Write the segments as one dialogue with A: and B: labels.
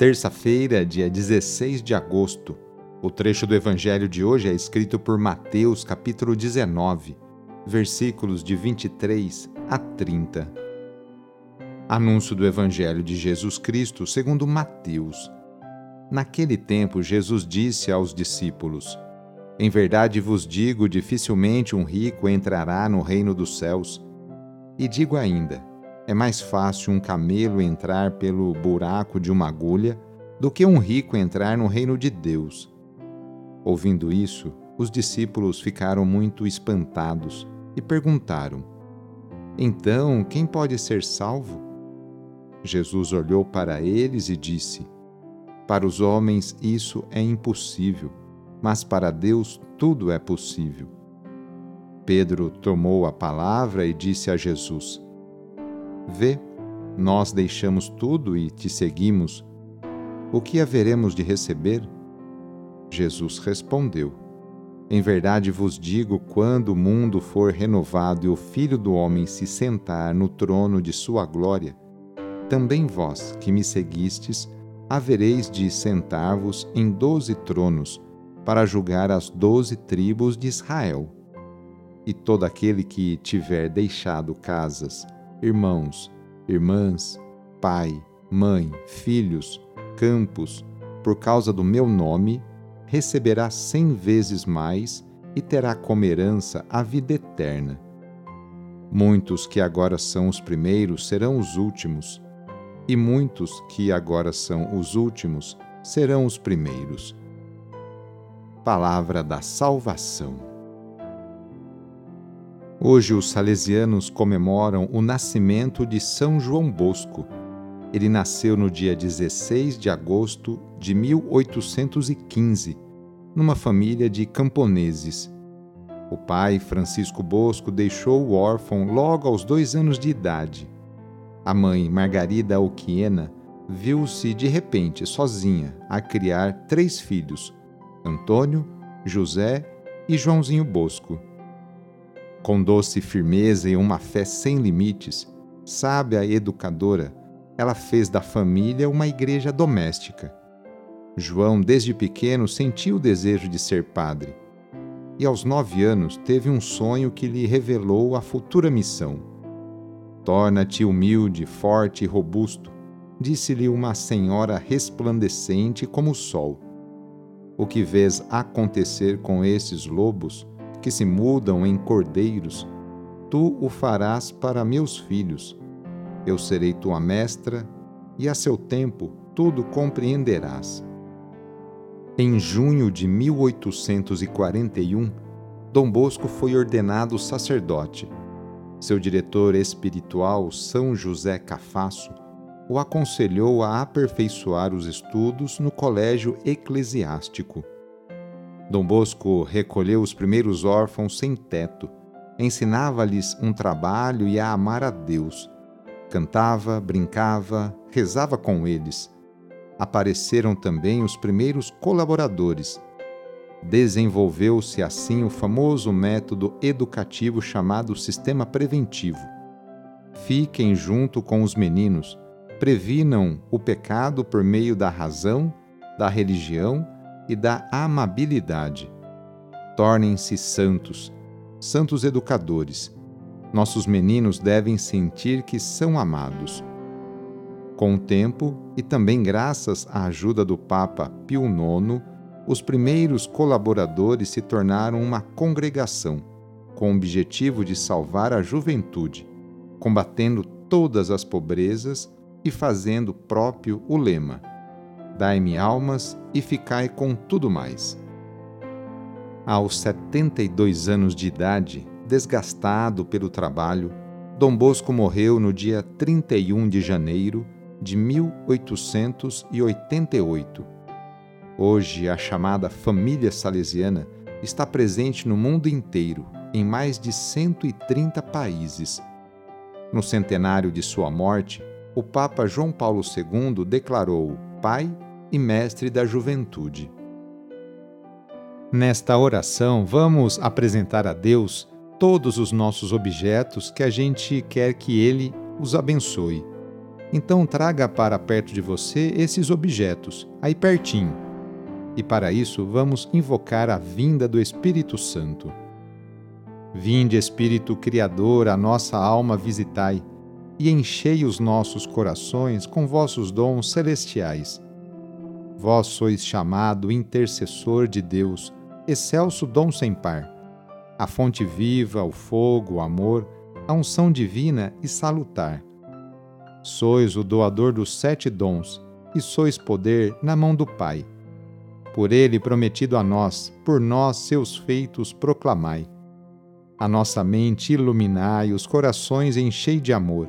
A: terça-feira, dia 16 de agosto. O trecho do evangelho de hoje é escrito por Mateus, capítulo 19, versículos de 23 a 30. Anúncio do evangelho de Jesus Cristo, segundo Mateus. Naquele tempo, Jesus disse aos discípulos: Em verdade vos digo, dificilmente um rico entrará no reino dos céus. E digo ainda: é mais fácil um camelo entrar pelo buraco de uma agulha do que um rico entrar no reino de Deus. Ouvindo isso, os discípulos ficaram muito espantados e perguntaram: Então, quem pode ser salvo? Jesus olhou para eles e disse: Para os homens isso é impossível, mas para Deus tudo é possível. Pedro tomou a palavra e disse a Jesus: Vê, nós deixamos tudo e te seguimos. O que haveremos de receber? Jesus respondeu: Em verdade vos digo, quando o mundo for renovado e o Filho do Homem se sentar no trono de sua glória, também vós, que me seguistes, havereis de sentar-vos em doze tronos, para julgar as doze tribos de Israel. E todo aquele que tiver deixado casas, irmãos, irmãs, pai, mãe, filhos, campos, por causa do meu nome, receberá cem vezes mais e terá como herança a vida eterna. Muitos que agora são os primeiros serão os últimos, e muitos que agora são os últimos serão os primeiros. Palavra da Salvação. Hoje os salesianos comemoram o nascimento de São João Bosco. Ele nasceu no dia 16 de agosto de 1815, numa família de camponeses. O pai, Francisco Bosco, deixou o órfão logo aos dois anos de idade. A mãe, Margarida Alquiena, viu-se de repente sozinha a criar três filhos: Antônio, José e Joãozinho Bosco com doce firmeza e uma fé sem limites, sábia educadora, ela fez da família uma igreja doméstica. João, desde pequeno, sentiu o desejo de ser padre. E aos nove anos teve um sonho que lhe revelou a futura missão. Torna-te humilde, forte e robusto, disse-lhe uma senhora resplandecente como o sol. O que vês acontecer com esses lobos que se mudam em cordeiros, tu o farás para meus filhos. Eu serei tua mestra, e a seu tempo tudo compreenderás. Em junho de 1841, Dom Bosco foi ordenado sacerdote. Seu diretor espiritual, São José Cafasso, o aconselhou a aperfeiçoar os estudos no colégio eclesiástico. Dom Bosco recolheu os primeiros órfãos sem teto, ensinava-lhes um trabalho e a amar a Deus. Cantava, brincava, rezava com eles. Apareceram também os primeiros colaboradores. Desenvolveu-se assim o famoso método educativo chamado sistema preventivo. Fiquem junto com os meninos, previnam o pecado por meio da razão, da religião e da amabilidade. Tornem-se santos, santos educadores. Nossos meninos devem sentir que são amados. Com o tempo, e também graças à ajuda do Papa Pio IX, os primeiros colaboradores se tornaram uma congregação, com o objetivo de salvar a juventude, combatendo todas as pobrezas e fazendo próprio o lema: Dai-me almas e ficai com tudo mais. Aos 72 anos de idade, desgastado pelo trabalho, Dom Bosco morreu no dia 31 de janeiro de 1888. Hoje, a chamada família salesiana está presente no mundo inteiro, em mais de 130 países. No centenário de sua morte, o Papa João Paulo II declarou Pai e Mestre da Juventude. Nesta oração, vamos apresentar a Deus todos os nossos objetos que a gente quer que Ele os abençoe. Então, traga para perto de você esses objetos, aí pertinho. E para isso, vamos invocar a vinda do Espírito Santo. Vinde, Espírito Criador, a nossa alma visitai, e enchei os nossos corações com vossos dons celestiais. Vós sois chamado intercessor de Deus, excelso dom sem par a fonte viva, o fogo, o amor, a unção divina e salutar. Sois o doador dos sete dons, e sois poder na mão do Pai. Por ele prometido a nós, por nós seus feitos proclamai. A nossa mente iluminai, os corações enchei de amor.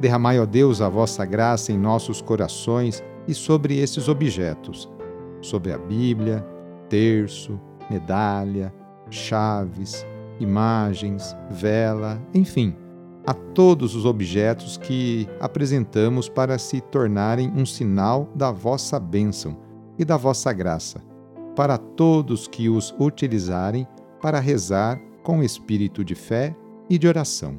A: Derramai, ó Deus, a vossa graça em nossos corações e sobre esses objetos, sobre a Bíblia, terço, medalha, chaves, imagens, vela, enfim a todos os objetos que apresentamos para se tornarem um sinal da vossa bênção e da vossa graça, para todos que os utilizarem para rezar com espírito de fé e de oração.